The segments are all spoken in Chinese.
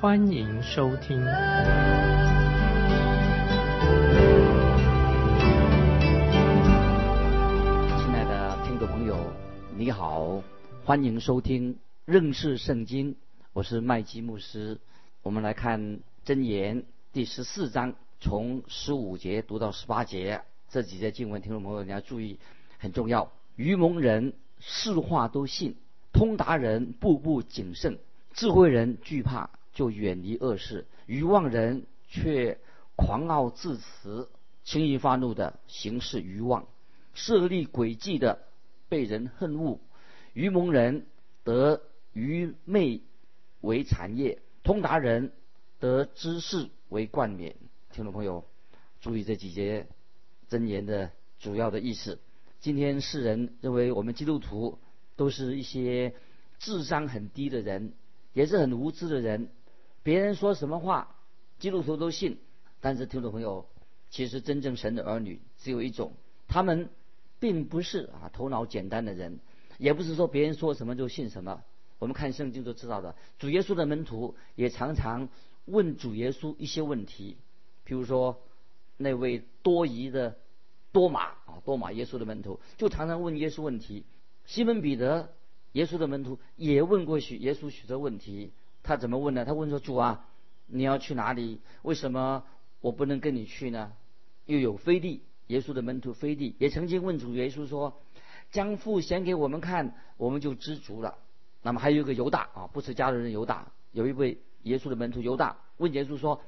欢迎收听。亲爱的听众朋友，你好，欢迎收听认识圣经，我是麦基牧师。我们来看箴言第十四章，从十五节读到十八节。这几节经文，听众朋友你要注意，很重要。愚蒙人是话都信，通达人步步谨慎，智慧人惧怕就远离恶事，愚妄人却狂傲自持，轻易发怒的行事愚妄，设立诡计的被人恨恶。愚蒙人得愚昧为产业，通达人得知识为冠冕。听众朋友，注意这几节。真言的主要的意思。今天世人认为我们基督徒都是一些智商很低的人，也是很无知的人。别人说什么话，基督徒都信。但是听众朋友，其实真正神的儿女只有一种，他们并不是啊头脑简单的人，也不是说别人说什么就信什么。我们看圣经都知道的，主耶稣的门徒也常常问主耶稣一些问题，比如说。那位多疑的多马啊，多马耶稣的门徒就常常问耶稣问题。西门彼得，耶稣的门徒也问过许耶稣许多问题。他怎么问呢？他问说：“主啊，你要去哪里？为什么我不能跟你去呢？”又有菲利，耶稣的门徒菲利也曾经问主耶稣说：“将父显给我们看，我们就知足了。”那么还有一个犹大啊，不是家的人犹大，有一位耶稣的门徒犹大问耶稣说。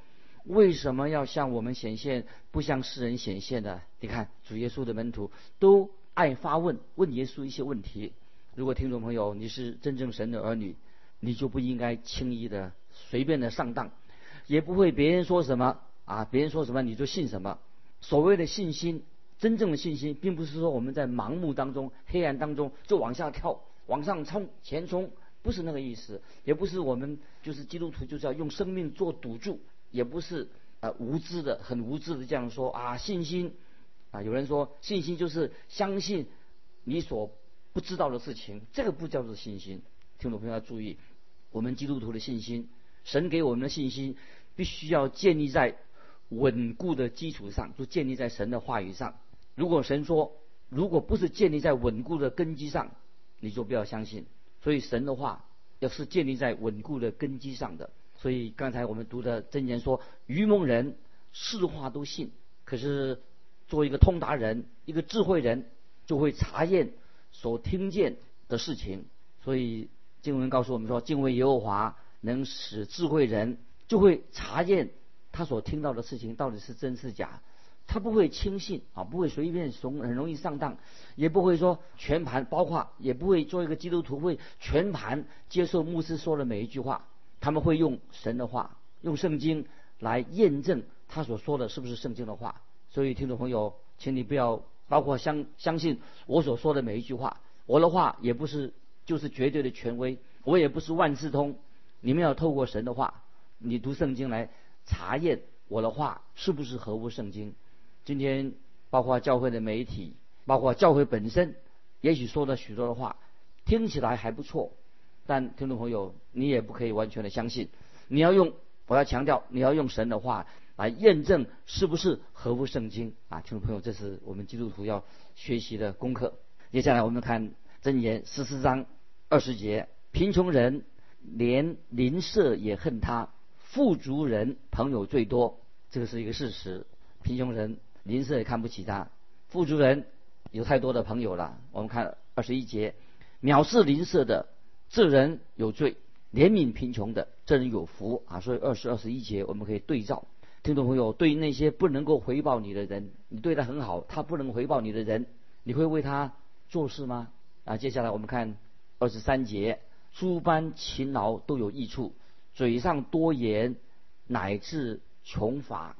为什么要向我们显现，不向世人显现呢？你看，主耶稣的门徒都爱发问，问耶稣一些问题。如果听众朋友你是真正神的儿女，你就不应该轻易的、随便的上当，也不会别人说什么啊，别人说什么你就信什么。所谓的信心，真正的信心，并不是说我们在盲目当中、黑暗当中就往下跳、往上冲、前冲，不是那个意思，也不是我们就是基督徒就是要用生命做赌注。也不是呃无知的，很无知的这样说啊，信心啊，有人说信心就是相信你所不知道的事情，这个不叫做信心。听众朋友要注意，我们基督徒的信心，神给我们的信心，必须要建立在稳固的基础上，就建立在神的话语上。如果神说，如果不是建立在稳固的根基上，你就不要相信。所以神的话要是建立在稳固的根基上的。所以刚才我们读的箴言说，愚蒙人是话都信，可是作为一个通达人、一个智慧人，就会查验所听见的事情。所以经文告诉我们说，敬畏耶和华能使智慧人就会查验他所听到的事情到底是真是假，他不会轻信啊，不会随便怂，很容易上当，也不会说全盘，包括也不会做一个基督徒会全盘接受牧师说的每一句话。他们会用神的话，用圣经来验证他所说的是不是圣经的话。所以，听众朋友，请你不要包括相相信我所说的每一句话。我的话也不是就是绝对的权威，我也不是万事通。你们要透过神的话，你读圣经来查验我的话是不是合乎圣经。今天，包括教会的媒体，包括教会本身，也许说了许多的话，听起来还不错。但听众朋友，你也不可以完全的相信，你要用，我要强调，你要用神的话来验证是不是合乎圣经啊！听众朋友，这是我们基督徒要学习的功课。接下来我们看箴言十四章二十节：贫穷人连邻舍也恨他，富足人朋友最多。这个是一个事实。贫穷人邻舍也看不起他，富足人有太多的朋友了。我们看二十一节：藐视邻舍的。这人有罪，怜悯贫穷的，这人有福啊！所以二十二十一节我们可以对照。听众朋友，对于那些不能够回报你的人，你对他很好，他不能回报你的人，你会为他做事吗？啊，接下来我们看二十三节：诸般勤劳都有益处，嘴上多言乃至穷乏。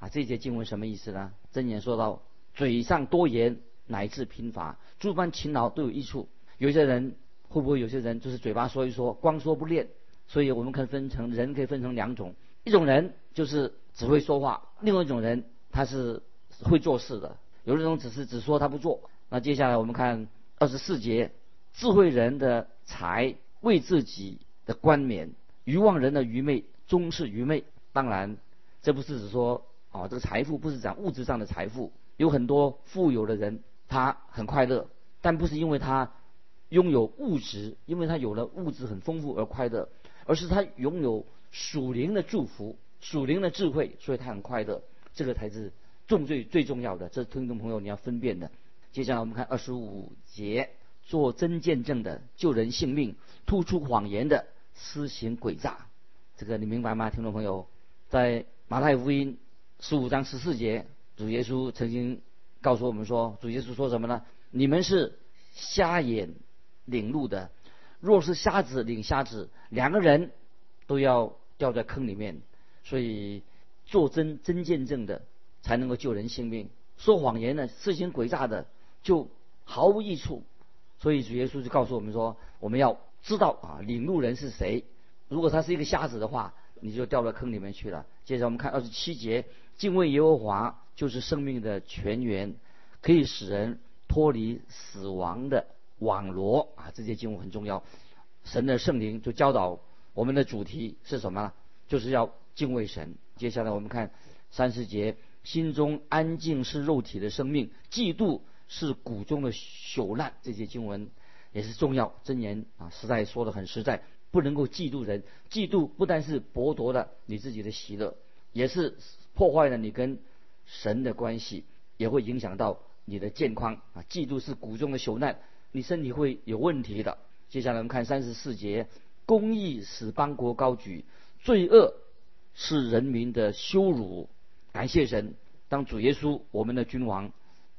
啊，这节经文什么意思呢？真言说到，嘴上多言乃至贫乏，诸般勤劳都有益处。有些人会不会有些人就是嘴巴说一说，光说不练？所以我们可以分成人可以分成两种，一种人就是只会说话，另外一种人他是会做事的。有一种只是只说他不做。那接下来我们看二十四节，智慧人的财为自己的冠冕，愚妄人的愚昧终是愚昧。当然，这不是指说啊，这个财富不是讲物质上的财富。有很多富有的人，他很快乐，但不是因为他拥有物质，因为他有了物质很丰富而快乐，而是他拥有属灵的祝福、属灵的智慧，所以他很快乐。这个才是重最最重要的。这是听众朋友你要分辨的。接下来我们看二十五节，做真见证的救人性命，突出谎言的施行诡诈。这个你明白吗，听众朋友？在马太福音十五章十四节。主耶稣曾经告诉我们说：“主耶稣说什么呢？你们是瞎眼领路的，若是瞎子领瞎子，两个人都要掉在坑里面。所以做真真见证的才能够救人性命，说谎言的、施行诡诈的就毫无益处。所以主耶稣就告诉我们说：我们要知道啊，领路人是谁。如果他是一个瞎子的话，你就掉到坑里面去了。接着我们看二十七节，敬畏耶和华。”就是生命的泉源，可以使人脱离死亡的网罗啊！这些经文很重要。神的圣灵就教导我们的主题是什么呢？就是要敬畏神。接下来我们看三十节：心中安静是肉体的生命，嫉妒是谷中的朽烂。这些经文也是重要真言啊！实在说的很实在，不能够嫉妒人。嫉妒不但是剥夺了你自己的喜乐，也是破坏了你跟。神的关系也会影响到你的健康啊！嫉妒是谷中的朽烂，你身体会有问题的。接下来我们看三十四节：公义使邦国高举，罪恶是人民的羞辱。感谢神，当主耶稣我们的君王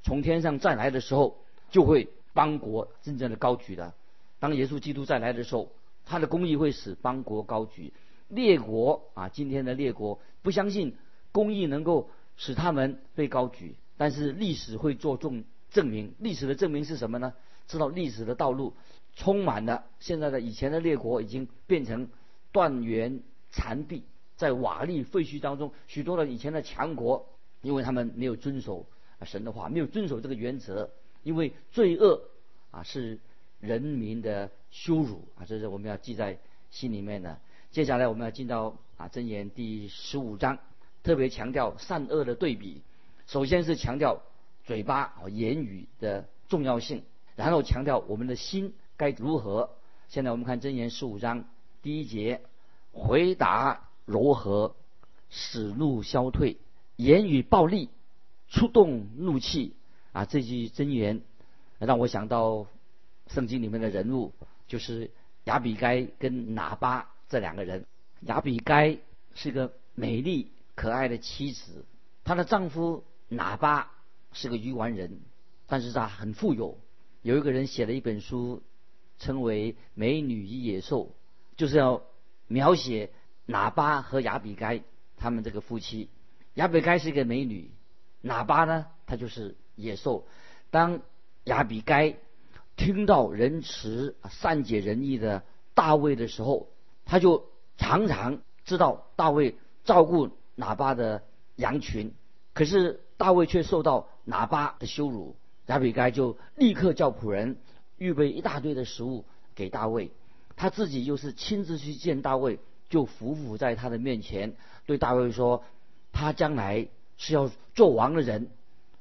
从天上再来的时候，就会邦国真正的高举的。当耶稣基督再来的时候，他的公义会使邦国高举。列国啊，今天的列国不相信公义能够。使他们被高举，但是历史会做重证明。历史的证明是什么呢？知道历史的道路充满了现在的以前的列国已经变成断垣残壁，在瓦砾废墟当中，许多的以前的强国，因为他们没有遵守神的话，没有遵守这个原则，因为罪恶啊是人民的羞辱啊，这是我们要记在心里面的。接下来我们要进到啊箴言第十五章。特别强调善恶的对比，首先是强调嘴巴和言语的重要性，然后强调我们的心该如何。现在我们看箴言十五章第一节，回答柔和，使怒消退；言语暴力，触动怒气。啊，这句箴言让我想到圣经里面的人物，就是亚比该跟拿巴这两个人。亚比该是个美丽。可爱的妻子，她的丈夫哪巴是个愚顽人，但是他很富有。有一个人写了一本书，称为《美女与野兽》，就是要描写哪巴和亚比该他们这个夫妻。亚比该是一个美女，哪巴呢，他就是野兽。当亚比该听到仁慈、善解人意的大卫的时候，他就常常知道大卫照顾。喇叭的羊群，可是大卫却受到喇叭的羞辱。亚比该就立刻叫仆人预备一大堆的食物给大卫，他自己又是亲自去见大卫，就伏伏在他的面前，对大卫说：“他将来是要做王的人，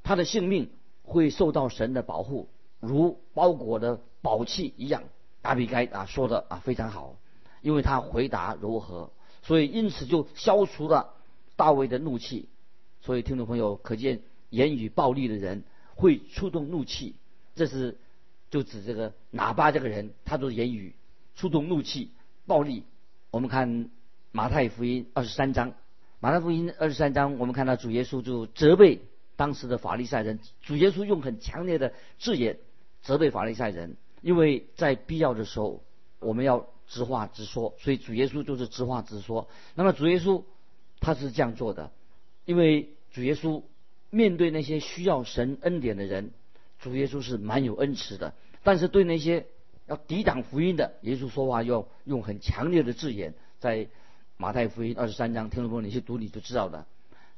他的性命会受到神的保护，如包裹的宝器一样。”亚比该啊说的啊非常好，因为他回答柔和，所以因此就消除了。大卫的怒气，所以听众朋友可见，言语暴力的人会触动怒气，这是就指这个拿巴这个人，他的言语触动怒气、暴力。我们看马太福音二十三章，马太福音二十三章，我们看到主耶稣就责备当时的法利赛人，主耶稣用很强烈的字眼责备法利赛人，因为在必要的时候我们要直话直说，所以主耶稣就是直话直说。那么主耶稣。他是这样做的，因为主耶稣面对那些需要神恩典的人，主耶稣是蛮有恩慈的。但是对那些要抵挡福音的，耶稣说话要用很强烈的字眼，在马太福音二十三章，听众朋友你去读你就知道的。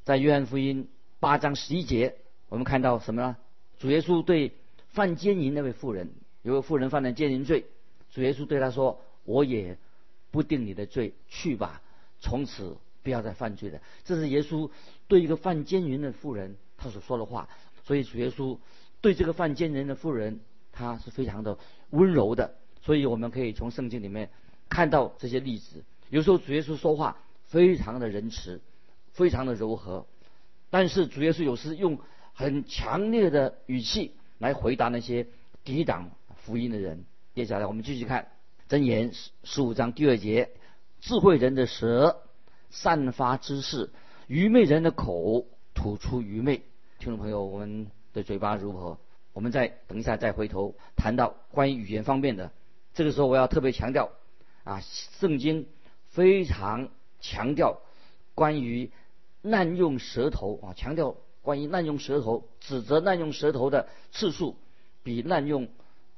在约翰福音八章十一节，我们看到什么呢？主耶稣对犯奸淫那位妇人，有个妇人犯了奸淫罪，主耶稣对他说：“我也不定你的罪，去吧，从此不要再犯罪了。”这是耶稣对一个犯奸淫的妇人他所说的话。所以主耶稣对这个犯奸淫的妇人。他是非常的温柔的，所以我们可以从圣经里面看到这些例子。有时候主耶稣说话非常的仁慈，非常的柔和，但是主耶稣有时用很强烈的语气来回答那些抵挡福音的人。接下来我们继续看箴言十五章第二节：智慧人的舌散发知识，愚昧人的口吐出愚昧。听众朋友，我们的嘴巴如何？我们再等一下，再回头谈到关于语言方面的。这个时候，我要特别强调，啊，圣经非常强调关于滥用舌头啊，强调关于滥用舌头，指责滥用舌头的次数比滥用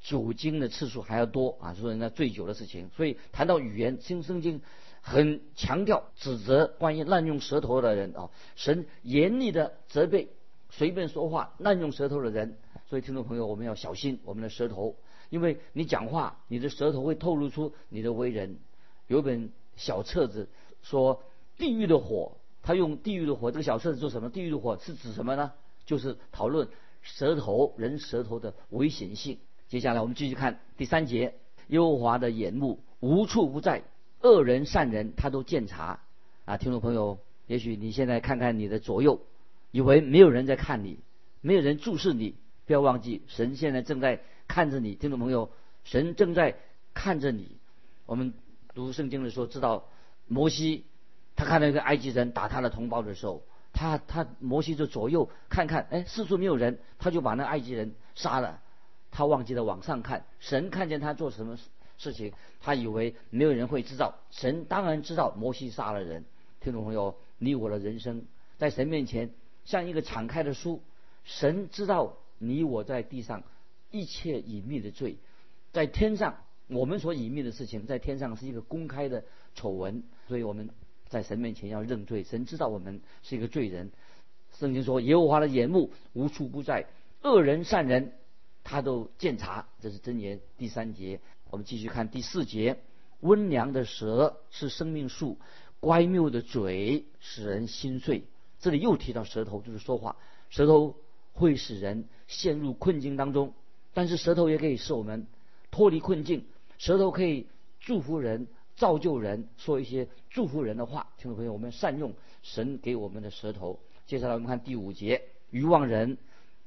酒精的次数还要多啊，说人家醉酒的事情。所以谈到语言，新圣经很强调指责关于滥用舌头的人啊，神严厉的责备随便说话滥用舌头的人。所以，听众朋友，我们要小心我们的舌头，因为你讲话，你的舌头会透露出你的为人。有本小册子说地狱的火，他用地狱的火这个小册子做什么？地狱的火是指什么呢？就是讨论舌头人舌头的危险性。接下来我们继续看第三节：耶和华的眼目无处不在，恶人善人他都见察。啊，听众朋友，也许你现在看看你的左右，以为没有人在看你，没有人注视你。不要忘记，神现在正在看着你，听众朋友，神正在看着你。我们读圣经的时候知道，摩西他看到一个埃及人打他的同胞的时候，他他摩西就左右看看，哎，四处没有人，他就把那埃及人杀了。他忘记了往上看，神看见他做什么事情，他以为没有人会知道，神当然知道摩西杀了人。听众朋友，你我的人生在神面前像一个敞开的书，神知道。你我在地上一切隐秘的罪，在天上我们所隐秘的事情，在天上是一个公开的丑闻，所以我们在神面前要认罪。神知道我们是一个罪人。圣经说耶和华的眼目无处不在，恶人善人他都见察。这是箴言第三节。我们继续看第四节：温良的舌是生命树，乖谬的嘴使人心碎。这里又提到舌头，就是说话，舌头。会使人陷入困境当中，但是舌头也可以使我们脱离困境。舌头可以祝福人、造就人，说一些祝福人的话。听众朋友，我们善用神给我们的舌头。接下来我们看第五节：愚妄人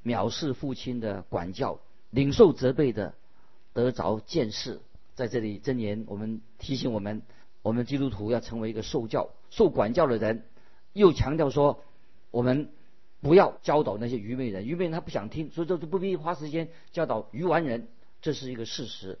藐视父亲的管教，领受责备的得着见识。在这里，真言我们提醒我们，我们基督徒要成为一个受教、受管教的人。又强调说，我们。不要教导那些愚昧人，愚昧人他不想听，所以说就不必花时间教导愚顽人，这是一个事实。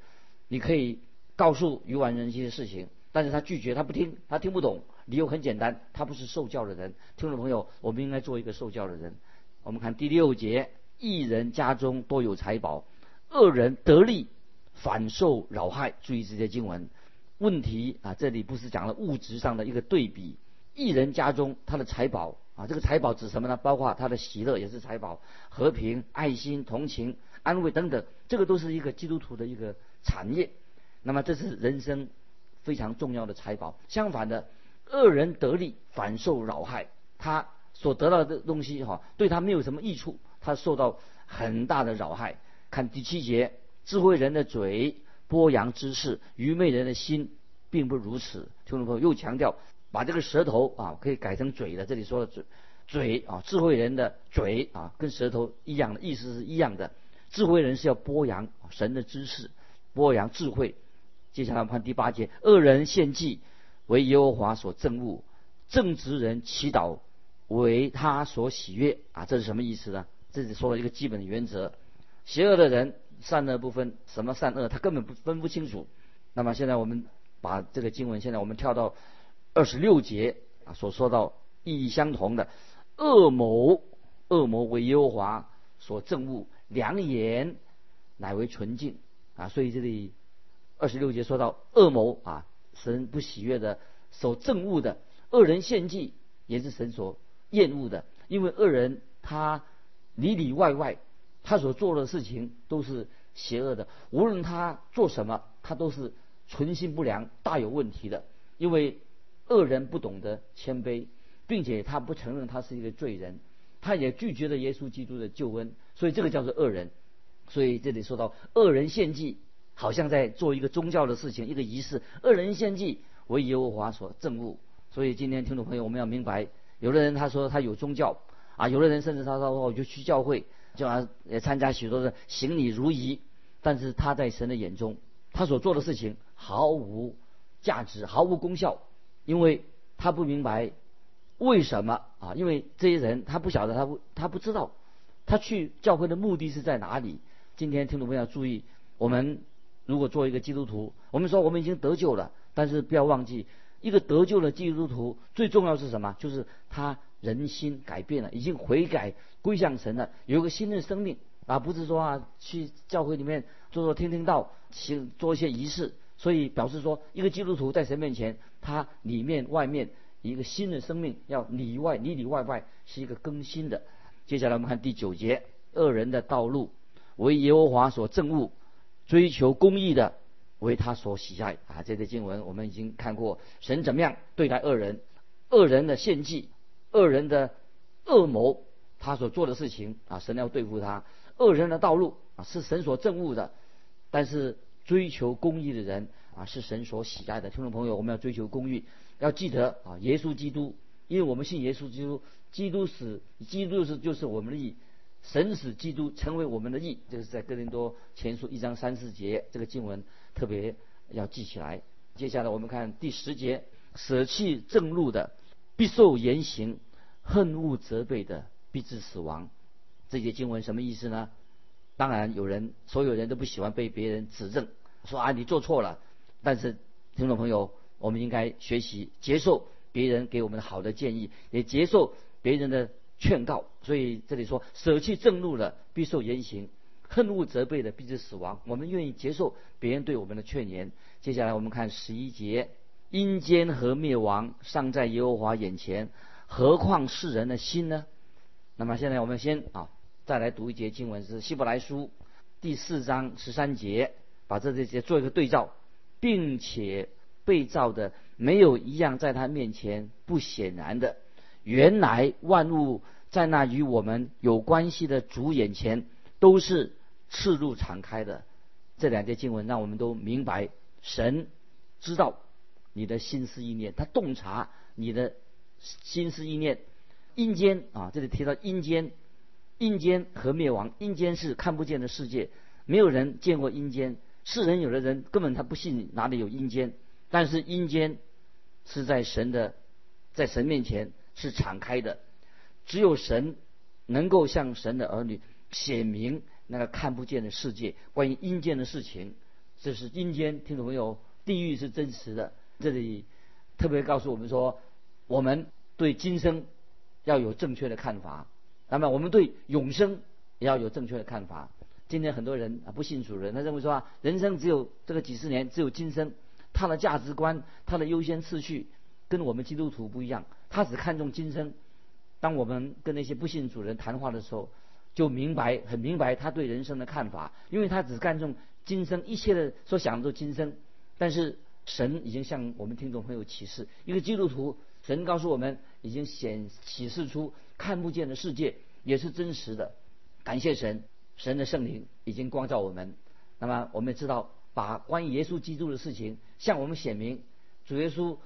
你可以告诉愚顽人一些事情，但是他拒绝，他不听，他听不懂。理由很简单，他不是受教的人。听众朋友，我们应该做一个受教的人。我们看第六节：一人家中多有财宝，恶人得利反受扰害。注意这些经文问题啊，这里不是讲了物质上的一个对比。一人家中他的财宝。啊，这个财宝指什么呢？包括他的喜乐也是财宝，和平、爱心、同情、安慰等等，这个都是一个基督徒的一个产业。那么这是人生非常重要的财宝。相反的，恶人得利反受扰害，他所得到的东西哈，对他没有什么益处，他受到很大的扰害。看第七节，智慧人的嘴播扬知识，愚昧人的心并不如此。听众朋友又强调。把这个舌头啊，可以改成嘴的。这里说的嘴，嘴啊，智慧人的嘴啊，跟舌头一样的意思是一样的。智慧人是要播扬神的知识，播扬智慧。接下来我们看第八节：恶人献祭为耶和华所憎恶，正直人祈祷为他所喜悦啊。这是什么意思呢？这里说了一个基本的原则：邪恶的人善恶不分，什么善恶他根本不分不清楚。那么现在我们把这个经文，现在我们跳到。二十六节啊，所说到意义相同的。恶谋，恶谋为耶和华所憎恶，良言乃为纯净啊。所以这里二十六节说到恶谋啊，神不喜悦的，所憎恶的恶人献祭也是神所厌恶的，因为恶人他里里外外他所做的事情都是邪恶的，无论他做什么，他都是存心不良、大有问题的。因为恶人不懂得谦卑，并且他不承认他是一个罪人，他也拒绝了耶稣基督的救恩，所以这个叫做恶人。所以这里说到恶人献祭，好像在做一个宗教的事情，一个仪式。恶人献祭为耶和华所憎恶。所以今天听众朋友，我们要明白，有的人他说他有宗教啊，有的人甚至他说我就去教会，就啊也参加许多的行礼如仪，但是他在神的眼中，他所做的事情毫无。价值毫无功效，因为他不明白为什么啊？因为这些人他不晓得，他不他不知道他去教会的目的是在哪里。今天听众朋友要注意，我们如果做一个基督徒，我们说我们已经得救了，但是不要忘记，一个得救的基督徒最重要是什么？就是他人心改变了，已经悔改归向神了，有一个新的生命啊！不是说啊去教会里面做做听听道，行做一些仪式。所以表示说，一个基督徒在神面前，他里面外面一个新的生命，要里外里里外外是一个更新的。接下来我们看第九节，恶人的道路为耶和华所憎恶，追求公义的为他所喜爱啊。这些经文我们已经看过，神怎么样对待恶人，恶人的献祭，恶人的恶谋，他所做的事情啊，神要对付他。恶人的道路啊，是神所憎恶的，但是。追求公义的人啊，是神所喜爱的。听众朋友，我们要追求公义，要记得啊，耶稣基督，因为我们信耶稣基督，基督死，基督是就是我们的义，神使基督成为我们的义，这是在哥林多前书一章三四节这个经文特别要记起来。接下来我们看第十节，舍弃正路的必受严刑，恨恶责备的必致死亡。这节经文什么意思呢？当然，有人，所有人都不喜欢被别人指正，说啊你做错了。但是，听众朋友，我们应该学习接受别人给我们的好的建议，也接受别人的劝告。所以这里说，舍弃正路的必受严刑，恨恶责备的必致死亡。我们愿意接受别人对我们的劝言。接下来我们看十一节：阴间和灭亡尚在耶和华眼前，何况世人的心呢？那么现在我们先啊。再来读一节经文是希伯来书第四章十三节，把这这些做一个对照，并且被造的没有一样在他面前不显然的。原来万物在那与我们有关系的主眼前都是赤露敞开的。这两节经文让我们都明白，神知道你的心思意念，他洞察你的心思意念。阴间啊，这里提到阴间。阴间和灭亡，阴间是看不见的世界，没有人见过阴间。世人有的人根本他不信哪里有阴间，但是阴间是在神的，在神面前是敞开的，只有神能够向神的儿女显明那个看不见的世界，关于阴间的事情。这是阴间，听懂没有？地狱是真实的。这里特别告诉我们说，我们对今生要有正确的看法。那么我们对永生也要有正确的看法。今天很多人啊不信主人，他认为说啊，人生只有这个几十年，只有今生。他的价值观，他的优先次序跟我们基督徒不一样。他只看重今生。当我们跟那些不信主人谈话的时候，就明白很明白他对人生的看法，因为他只看重今生，一切的所想的都今生。但是神已经向我们听众朋友启示，一个基督徒，神告诉我们已经显启示出。看不见的世界也是真实的，感谢神，神的圣灵已经光照我们。那么我们知道，把关于耶稣基督的事情向我们显明。主耶稣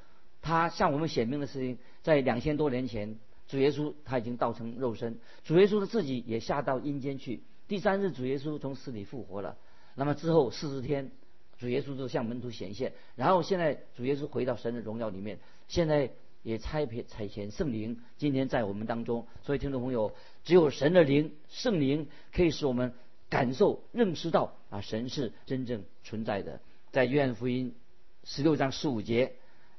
他向我们显明的事情，在两千多年前，主耶稣他已经道成肉身。主耶稣的自己也下到阴间去。第三日，主耶稣从死里复活了。那么之后四十天，主耶稣就向门徒显现。然后现在主耶稣回到神的荣耀里面。现在。也差遣差遣圣灵，今天在我们当中。所以听众朋友，只有神的灵、圣灵可以使我们感受、认识到啊，神是真正存在的。在约翰福音十六章十五节，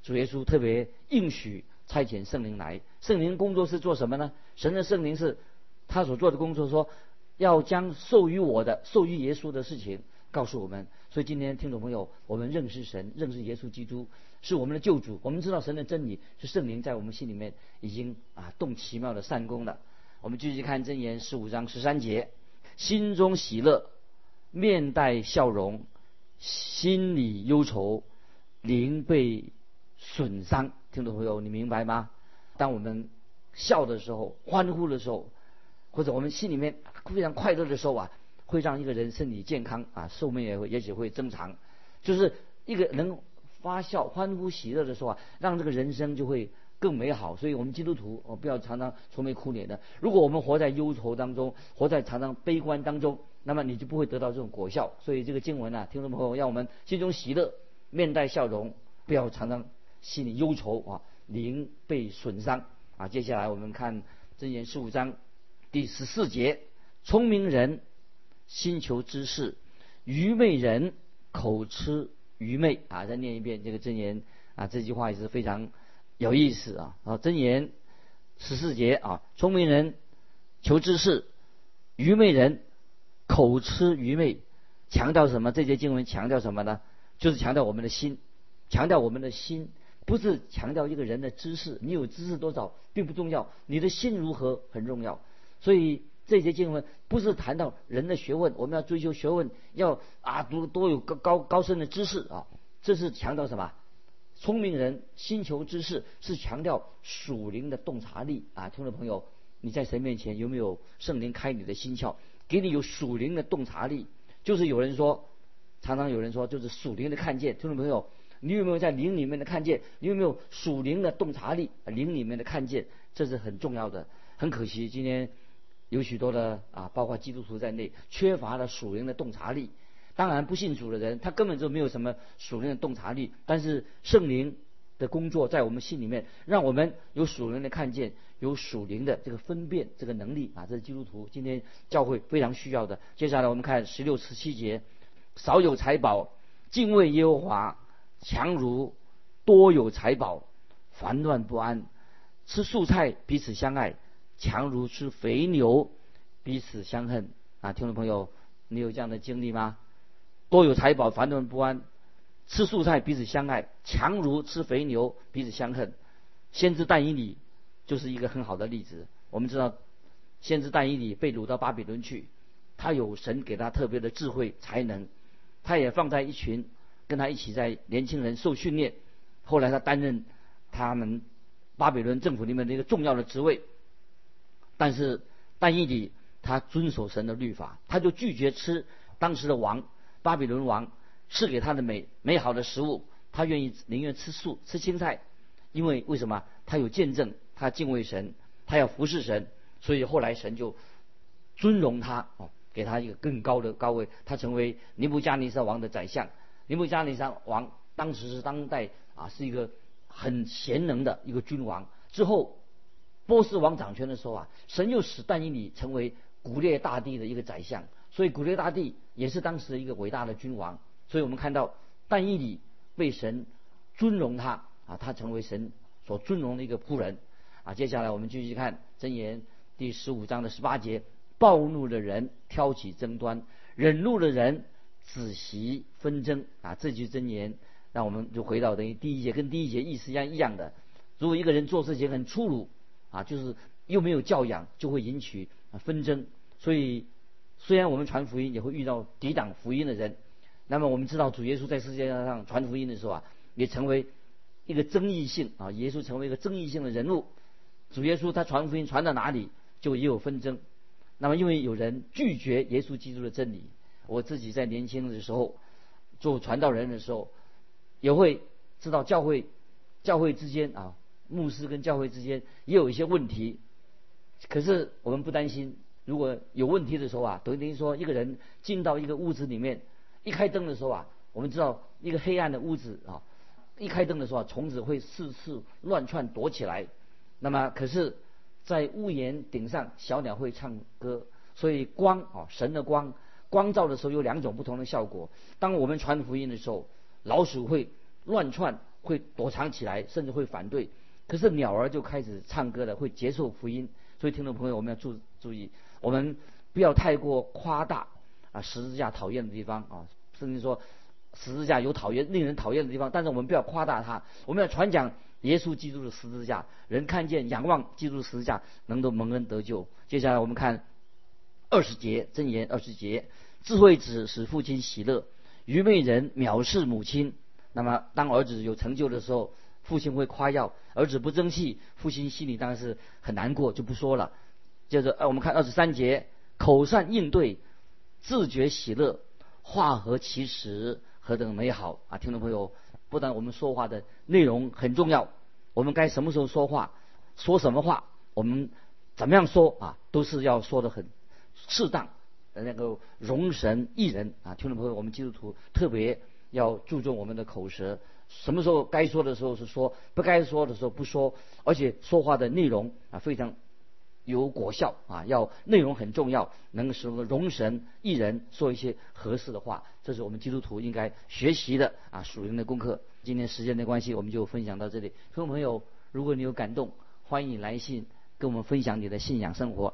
主耶稣特别应许差遣圣灵来。圣灵工作是做什么呢？神的圣灵是他所做的工作，说要将授予我的、授予耶稣的事情告诉我们。所以今天听众朋友，我们认识神，认识耶稣基督是我们的救主。我们知道神的真理是圣灵在我们心里面已经啊动奇妙的善功了。我们继续看箴言十五章十三节：心中喜乐，面带笑容，心里忧愁，灵被损伤。听众朋友，你明白吗？当我们笑的时候、欢呼的时候，或者我们心里面非常快乐的时候啊。会让一个人身体健康啊，寿命也会也许会增长。就是一个能发笑、欢呼、喜乐的时候啊，让这个人生就会更美好。所以我们基督徒，哦，不要常常愁眉苦脸的。如果我们活在忧愁当中，活在常常悲观当中，那么你就不会得到这种果效。所以这个经文啊，听众朋友，让我们心中喜乐，面带笑容，不要常常心里忧愁啊，灵被损伤啊。接下来我们看箴言十五章第十四节：聪明人。心求知识，愚昧人口吃愚昧啊！再念一遍这个真言啊，这句话也是非常有意思啊。啊，真言十四节啊，聪明人求知识，愚昧人口吃愚昧，强调什么？这节经文强调什么呢？就是强调我们的心，强调我们的心，不是强调一个人的知识。你有知识多少并不重要，你的心如何很重要。所以。这些经文不是谈到人的学问，我们要追求学问，要啊读多有高高高深的知识啊，这是强调什么？聪明人心求知识，是强调属灵的洞察力啊。听众朋友，你在神面前有没有圣灵开你的心窍，给你有属灵的洞察力？就是有人说，常常有人说，就是属灵的看见。听众朋友，你有没有在灵里面的看见？你有没有属灵的洞察力？灵里面的看见，这是很重要的。很可惜，今天。有许多的啊，包括基督徒在内，缺乏了属灵的洞察力。当然，不信主的人，他根本就没有什么属灵的洞察力。但是圣灵的工作在我们心里面，让我们有属灵的看见，有属灵的这个分辨这个能力啊，这是基督徒今天教会非常需要的。接下来我们看十六、十七节：少有财宝，敬畏耶和华，强如多有财宝，烦乱不安。吃素菜，彼此相爱。强如吃肥牛，彼此相恨啊！听众朋友，你有这样的经历吗？多有财宝，烦乱不安；吃素菜，彼此相爱；强如吃肥牛，彼此相恨。先知但以理就是一个很好的例子。我们知道，先知但以理被掳到巴比伦去，他有神给他特别的智慧才能，他也放在一群跟他一起在年轻人受训练。后来他担任他们巴比伦政府里面的一个重要的职位。但是但以理他遵守神的律法，他就拒绝吃当时的王巴比伦王赐给他的美美好的食物，他愿意宁愿吃素吃青菜，因为为什么？他有见证，他敬畏神，他要服侍神，所以后来神就尊荣他哦，给他一个更高的高位，他成为尼布加尼撒王的宰相。尼布加尼撒王当时是当代啊是一个很贤能的一个君王，之后。波斯王掌权的时候啊，神又使但以理成为古列大帝的一个宰相，所以古列大帝也是当时的一个伟大的君王。所以我们看到但以理被神尊荣他啊，他成为神所尊荣的一个仆人啊。接下来我们继续看箴言第十五章的十八节：暴怒的人挑起争端，忍怒的人子息纷争啊。这句箴言让我们就回到等于第一节跟第一节意思一样一样的。如果一个人做事情很粗鲁，啊，就是又没有教养，就会引起纷争。所以，虽然我们传福音也会遇到抵挡福音的人，那么我们知道主耶稣在世界上传福音的时候啊，也成为一个争议性啊，耶稣成为一个争议性的人物。主耶稣他传福音传到哪里，就也有纷争。那么因为有人拒绝耶稣基督的真理，我自己在年轻的时候做传道人的时候，也会知道教会教会之间啊。牧师跟教会之间也有一些问题，可是我们不担心。如果有问题的时候啊，等于说一个人进到一个屋子里面，一开灯的时候啊，我们知道一个黑暗的屋子啊，一开灯的时候啊，虫子会四处乱窜躲起来。那么，可是，在屋檐顶上，小鸟会唱歌。所以光啊，神的光，光照的时候有两种不同的效果。当我们传福音的时候，老鼠会乱窜，会躲藏起来，甚至会反对。可是鸟儿就开始唱歌了，会接受福音。所以听众朋友，我们要注注意，我们不要太过夸大啊十字架讨厌的地方啊，甚至说十字架有讨厌令人讨厌的地方，但是我们不要夸大它。我们要传讲耶稣基督的十字架，人看见仰望基督十字架，能够蒙恩得救。接下来我们看二十节箴言二十节，智慧子使父亲喜乐，愚昧人藐视母亲。那么当儿子有成就的时候，父亲会夸耀；儿子不争气，父亲心里当然是很难过，就不说了。接着，呃，我们看二十三节，口善应对，自觉喜乐，话合其实，何等美好啊！听众朋友，不但我们说话的内容很重要，我们该什么时候说话，说什么话，我们怎么样说啊，都是要说的很适当，能够容神益人啊！听众朋友，我们基督徒特别要注重我们的口舌，什么时候该说的时候是说，不该说的时候不说，而且说话的内容啊非常。有果效啊，要内容很重要，能使我们容神一人说一些合适的话，这是我们基督徒应该学习的啊属灵的功课。今天时间的关系，我们就分享到这里。听众朋友，如果你有感动，欢迎来信跟我们分享你的信仰生活。